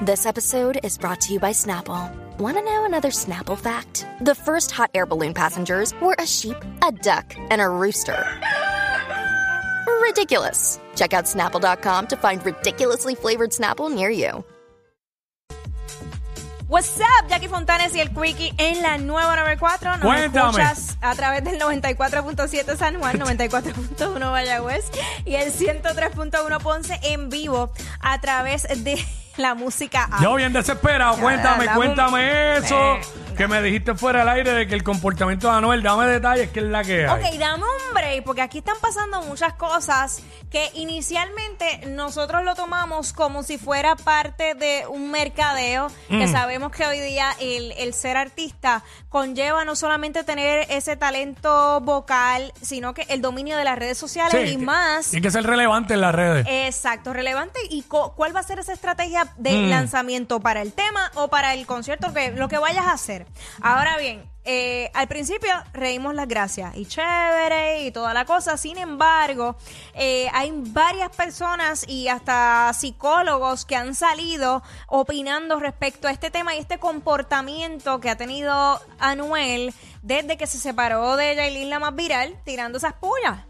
This episode is brought to you by Snapple. Want to know another Snapple fact? The first hot air balloon passengers were a sheep, a duck, and a rooster. Ridiculous. Check out snapple.com to find ridiculously flavored Snapple near you. What's up, Jackie Fontanes y el Quickie en la nueva 94. Nos Cuéntame. escuchas a través del 94.7 San Juan, 94.1 Mayagüez y el 103.1 Ponce en vivo a través de la música. Yo bien desesperado, cuéntame, cuéntame eso. Que me dijiste fuera del aire de que el comportamiento de Anuel, dame detalles que es la que hay. Ok, dame un break, porque aquí están pasando muchas cosas que inicialmente nosotros lo tomamos como si fuera parte de un mercadeo, que Mm. sabemos que hoy día el, el ser artista conlleva no solamente tener ese talento vocal, sino que el dominio de las redes sociales Sí, y más. Tiene que ser relevante en las redes. Exacto, relevante. ¿Y cuál va a ser esa estrategia de Mm. lanzamiento para el tema o para el concierto? Que, lo que vayas a hacer. Ahora bien, eh, al principio reímos las gracias y chévere y toda la cosa. Sin embargo, eh, hay varias personas y hasta psicólogos que han salido opinando respecto a este tema y este comportamiento que ha tenido Anuel desde que se separó de Yailin la más viral, tirando esas pullas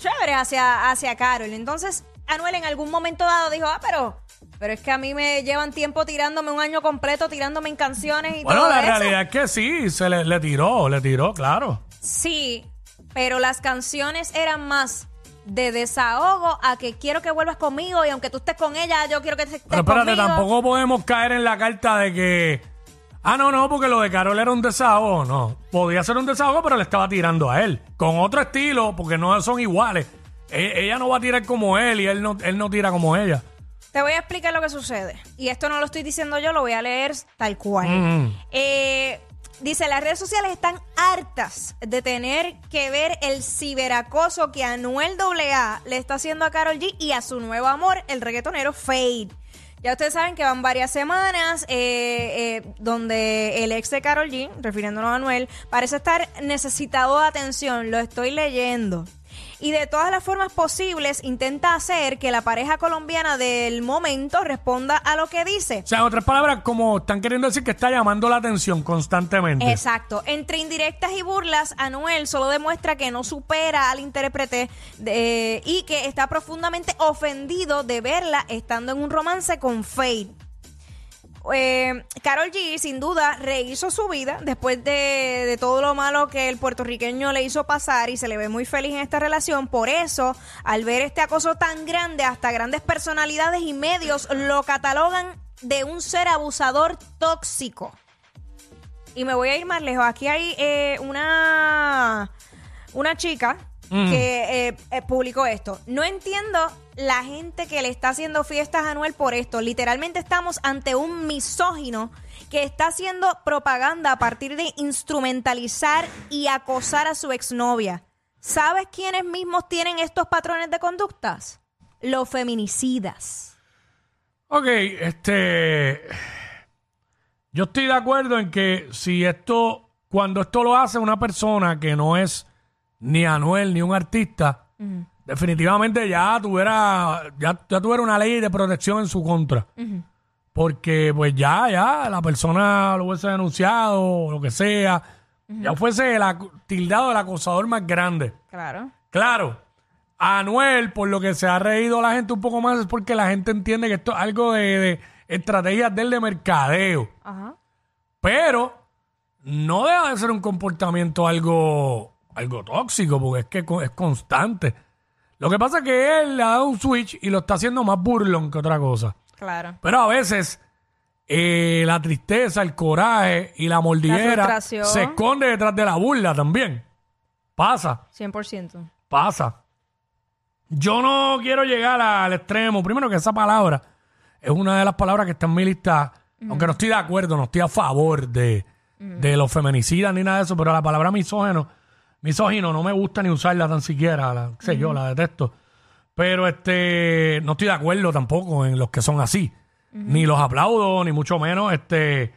chévere hacia, hacia Carol. Entonces, Anuel en algún momento dado dijo, ah, pero, pero es que a mí me llevan tiempo tirándome un año completo, tirándome en canciones y Bueno, todo la eso. realidad es que sí, se le, le tiró, le tiró, claro. Sí, pero las canciones eran más de desahogo a que quiero que vuelvas conmigo y aunque tú estés con ella, yo quiero que estés Pero espérate, conmigo. tampoco podemos caer en la carta de que. Ah, no, no, porque lo de Carol era un desahogo. No, podía ser un desahogo, pero le estaba tirando a él. Con otro estilo, porque no son iguales. E- ella no va a tirar como él y él no, él no tira como ella. Te voy a explicar lo que sucede. Y esto no lo estoy diciendo yo, lo voy a leer tal cual. Mm. Eh, dice, las redes sociales están hartas de tener que ver el ciberacoso que Anuel AA le está haciendo a Carol G y a su nuevo amor, el reggaetonero Fade. Ya ustedes saben que van varias semanas eh, eh, donde el ex de Carol G, refiriéndonos a Anuel, parece estar necesitado de atención. Lo estoy leyendo. Y de todas las formas posibles intenta hacer que la pareja colombiana del momento responda a lo que dice. O sea, en otras palabras, como están queriendo decir que está llamando la atención constantemente. Exacto. Entre indirectas y burlas, Anuel solo demuestra que no supera al intérprete de- y que está profundamente ofendido de verla estando en un romance con Fade. Eh, Carol G sin duda rehizo su vida después de, todo lo malo que el puertorriqueño le hizo pasar y se le ve muy feliz en esta relación. Por eso, al ver este acoso tan grande, hasta grandes personalidades y medios lo catalogan de un ser abusador tóxico. Y me voy a ir más lejos. Aquí hay eh, una, una chica que eh, eh, publicó esto. No entiendo la gente que le está haciendo fiestas a Anuel por esto. Literalmente estamos ante un misógino que está haciendo propaganda a partir de instrumentalizar y acosar a su exnovia. ¿Sabes quiénes mismos tienen estos patrones de conductas? Los feminicidas. Ok, este. Yo estoy de acuerdo en que si esto, cuando esto lo hace una persona que no es ni Anuel ni un artista, definitivamente ya tuviera, ya, ya tuviera una ley de protección en su contra. Porque pues ya, ya, la persona lo hubiese denunciado, o lo que sea, ya fuese el tildado del acosador más grande. Claro. Claro, Anuel, por lo que se ha reído la gente un poco más, es porque la gente entiende que esto es algo de, de estrategias del de mercadeo. Ajá. Pero no deja de ser un comportamiento algo, algo tóxico, porque es que es constante. Lo que pasa es que él le ha dado un switch y lo está haciendo más burlón que otra cosa. Claro. Pero a veces eh, la tristeza, el coraje y la mordidera se esconde detrás de la burla también. Pasa. 100%. pasa. Yo no quiero llegar al extremo. Primero que esa palabra es una de las palabras que está en mi lista, aunque no estoy de acuerdo, no estoy a favor de, de los feminicidas ni nada de eso, pero la palabra misógeno, misógino no me gusta ni usarla tan siquiera, la, qué sé yo, la detesto. Pero este, no estoy de acuerdo tampoco en los que son así. Ni los aplaudo, ni mucho menos este,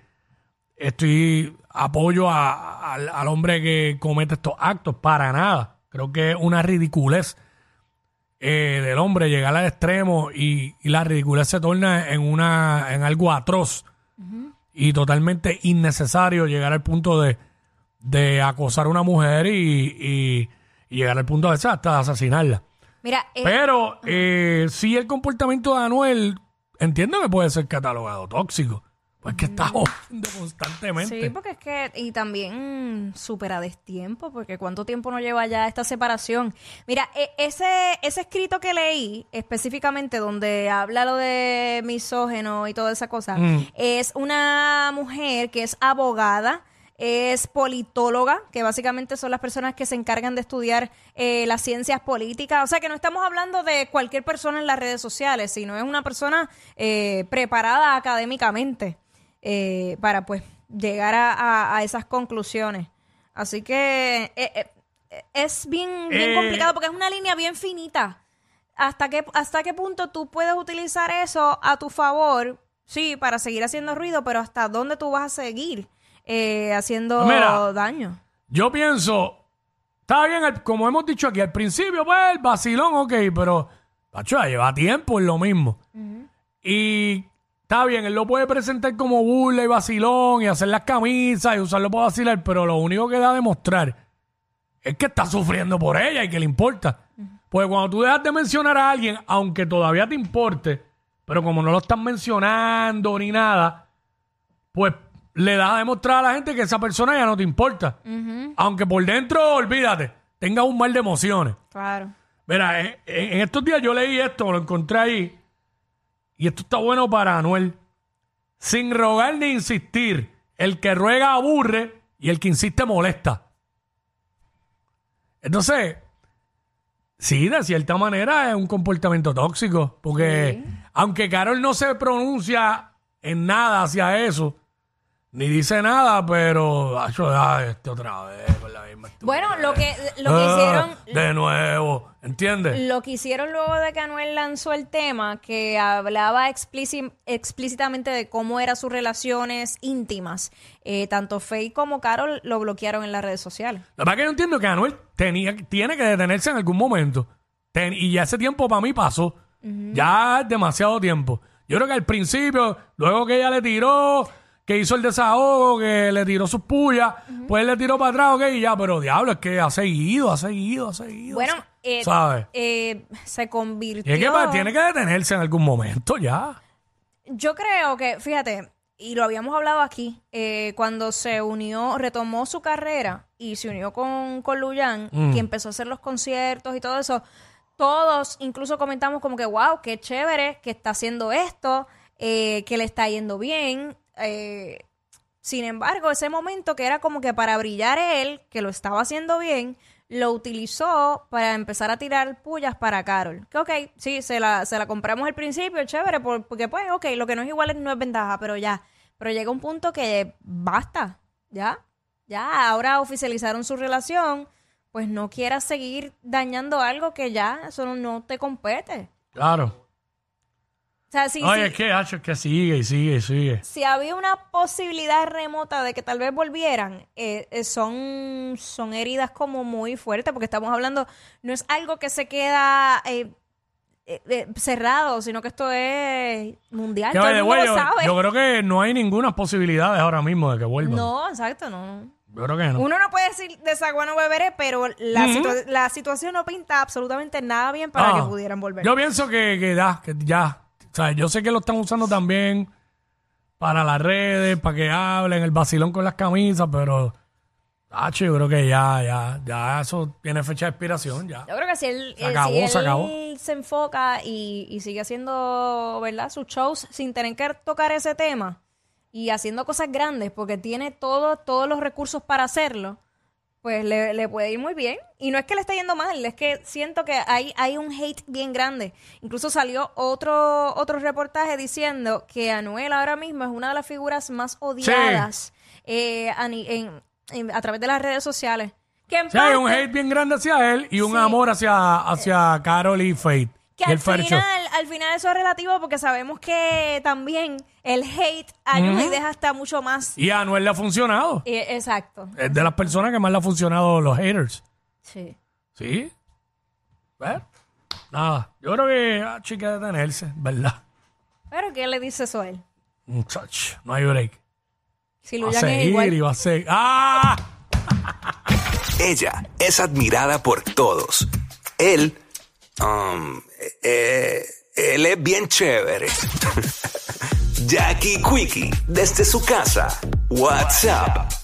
estoy apoyo a- al, al hombre que comete estos actos, para nada. Creo que es una ridiculez eh, del hombre llegar al extremo y, y la ridiculez se torna en una en algo atroz y totalmente innecesario llegar al punto de, de acosar a una mujer y, y- y llegar al punto de hasta asesinarla. Mira, eh, Pero eh, sí el comportamiento de Anuel entiendo que puede ser catalogado tóxico. Pues que está jodiendo constantemente. Sí, porque es que, y también supera destiempo, porque cuánto tiempo no lleva ya esta separación. Mira, e- ese, ese escrito que leí, específicamente donde habla lo de misógeno y toda esa cosa, Mm. es una mujer que es abogada, es politóloga, que básicamente son las personas que se encargan de estudiar eh, las ciencias políticas. O sea que no estamos hablando de cualquier persona en las redes sociales, sino es una persona eh, preparada académicamente eh, para pues llegar a, a- a esas conclusiones. Así que eh, es bien, bien complicado porque es una línea bien finita. ¿Hasta qué, ¿Hasta qué punto tú puedes utilizar eso a tu favor? Sí, para seguir haciendo ruido, pero ¿hasta dónde tú vas a seguir eh, haciendo Mira. daño? Yo pienso, está bien, el- como hemos dicho aquí, al principio, pues, el vacilón, ok, pero, pacho, ya lleva tiempo en lo mismo. Y está bien, él lo puede presentar como burla y vacilón y hacer las camisas y usarlo para vacilar, pero lo único que da a demostrar es que está sufriendo por ella y que le importa. Pues cuando tú dejas de mencionar a alguien, aunque todavía te importe, pero como no lo están mencionando ni nada, pues le das a demostrar a la gente que esa persona ya no te importa. Aunque por dentro, olvídate, tenga un mal de emociones. Claro. Mira, en, en estos días yo leí esto, lo encontré ahí, y esto está bueno para Anuel. Sin rogar ni insistir, el que ruega aburre y el que insiste molesta. Entonces, sí, de cierta manera es un comportamiento tóxico, porque aunque Carol no se pronuncia en nada hacia eso, ni dice nada, pero, acho, ah, este otra vez, con la misma Bueno, lo que, lo que Ah, hicieron... De nuevo, ¿entiendes? Lo que hicieron luego de que Anuel lanzó el tema, que hablaba explíci- explícitamente de cómo eran sus relaciones íntimas, eh, tanto Faye como Carol lo bloquearon en las redes sociales. La verdad que yo entiendo que Anuel tenía, tiene que detenerse en algún momento. Ten- y ya ese tiempo para mí pasó. Ya es demasiado tiempo. Yo creo que al principio, luego que ella le tiró, que hizo el desahogo, que le tiró sus pullas, pues él le tiró para atrás, ok, y ya, pero diablo, es que ha seguido, ha seguido, ha seguido. Bueno, eh, ¿sabes? eh, se convirtió... Y es que pa- tiene que detenerse en algún momento ya. Yo creo que, fíjate, y lo habíamos hablado aquí, eh, cuando se unió, retomó su carrera y se unió con, con Luyan, Mm. que empezó a hacer los conciertos y todo eso, todos incluso comentamos como que, wow, qué chévere que está haciendo esto, eh, que le está yendo bien. Eh, sin embargo, ese momento que era como que para brillar él, que lo estaba haciendo bien, lo utilizó para empezar a tirar pullas para Carol. Que ok, sí, se la, se la compramos al principio, chévere, por- porque pues, ok, lo que no es igual no es ventaja, pero ya. Pero llega un punto que basta, ya, ya, ahora oficializaron su relación, pues no quieras seguir dañando algo que ya, eso no te compete. Claro. Sea, si, si- es que, hacho, es que sigue y sigue y sigue. si había una posibilidad remota de que tal vez volvieran, eh, eh, son, son heridas como muy fuertes, porque estamos hablando, no es algo que se queda eh, eh, eh, cerrado, sino que esto es mundial, Que, todo by el the mundo way, lo yo, sabe. yo creo que no hay ninguna posibilidad ahora mismo de que vuelvan. no, exacto, no. Yo creo que no. Uno no puede decir de esa agua no beberé, pero la, situa- la situación no pinta absolutamente nada bien para Ah, que pudieran volver. Yo pienso que, que ya, que ya. O sea, yo sé que lo están usando también para las redes, para que hablen, el vacilón con las camisas, pero. Hacho, yo creo que ya, ya, ya eso tiene fecha de expiración, ya. Yo creo que si él, Se eh, acabó, si él se acabó. se enfoca y, y sigue haciendo, ¿verdad? Sus shows sin tener que tocar ese tema y haciendo cosas grandes porque tiene todo, todos los recursos para hacerlo, pues le, le puede ir muy bien. Y no es que le esté yendo mal, es que siento que hay, hay un hate bien grande. Incluso salió otro, otro reportaje diciendo que Anuel ahora mismo es una de las figuras más odiadas eh, en- en- a través de las redes sociales. Que en Sí, hay un parte- hate bien grande hacia él y un Sí. amor hacia, hacia Carol y Faith. Que y el al Fercho. final, al final eso es relativo porque sabemos que también el hate ayuda y deja hasta mucho más. Y a Anuel le ha funcionado. Eh, exacto. Es de las personas que más le ha funcionado los haters. Sí. ¿Sí? ¿Ves? Nada. Yo creo que ah, chica de detenerse, ¿verdad? Pero ¿qué le dice eso a él? Muchacho, no hay break. Si Va a Luyan es seguir igual. y va a seguir. ¡Ah! Ella es admirada por todos. Él, um, eh, él es bien chévere. Jackie Quickie, desde su casa. WhatsApp